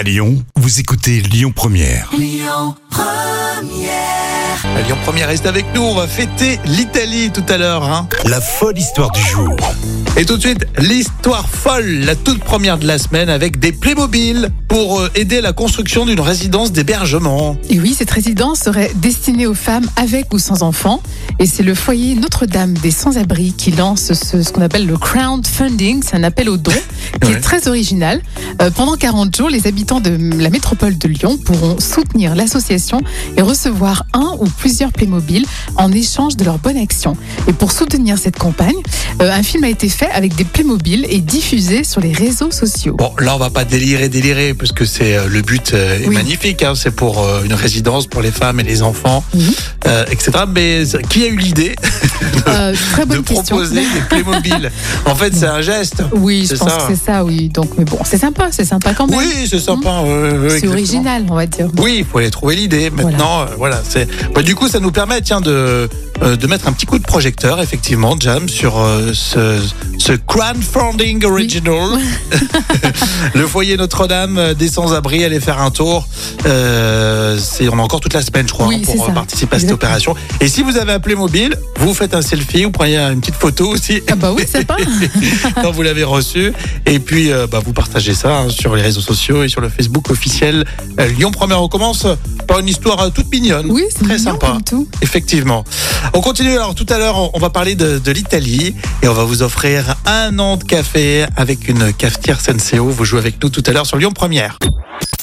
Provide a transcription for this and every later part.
À Lyon, vous écoutez Lyon Première. À Lyon Première reste avec nous, on va fêter l'Italie tout à l'heure. Hein. La folle histoire du jour. Et tout de suite, l'histoire folle, la toute première de la semaine avec des Playmobil pour euh, aider la construction d'une résidence d'hébergement. Et oui, cette résidence serait destinée aux femmes avec ou sans enfants. Et c'est le foyer Notre-Dame des Sans-Abri qui lance ce, ce qu'on appelle le crowdfunding. C'est un appel aux dons qui Ouais. est très original. Euh, pendant 40 jours, les habitants de la métropole de Lyon pourront soutenir l'association et recevoir un ou plusieurs Playmobil en échange de leur bonne action. Et pour soutenir cette campagne, euh, un film a été fait avec des Playmobil et diffusé sur les réseaux sociaux. Bon, là, on va pas délirer, délirer, parce que c'est euh, le but euh, est Oui. magnifique. Hein, c'est pour euh, une résidence pour les femmes et les enfants, Mhm. euh, etc. Mais qui a eu l'idée? Euh, très de question. proposer des Playmobil En fait, c'est un geste. Oui, je pense ça. que c'est ça, oui. Donc, mais bon, c'est sympa, c'est sympa quand même. Oui, c'est sympa. Mmh. c'est original, on va dire. Oui, il faut aller trouver l'idée. Maintenant, euh, voilà. Bah, du coup, ça nous permet, tiens, de euh, de mettre un petit coup de projecteur, effectivement, Jam, sur euh, ce ce crowdfunding original. le foyer Notre-Dame euh, des sans-abri, allez faire un tour. Euh, c'est on a encore toute la semaine, je crois, Oui, hein, pour euh, participer à cette opération. Et si vous avez appelé mobile, vous faites un selfie, vous prenez une petite photo aussi. Ah bah oui, c'est pas. quand vous l'avez reçu. Et puis, euh, bah, vous partagez ça hein, sur les réseaux sociaux et sur le Facebook officiel euh, Lyon Première. On commence par une histoire euh, toute mignonne. Oui, c'est très mignon sympa. comme tout. Effectivement. On continue. Alors, tout à l'heure, on- on va parler de, de l'Italie et on va vous offrir un an de café avec une cafetière Senseo. Vous jouez avec nous tout à l'heure sur Lyon Première.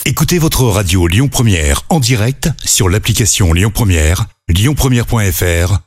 Écoutez votre radio Lyon Première en direct sur l'application Lyon Première, lyonpremière.fr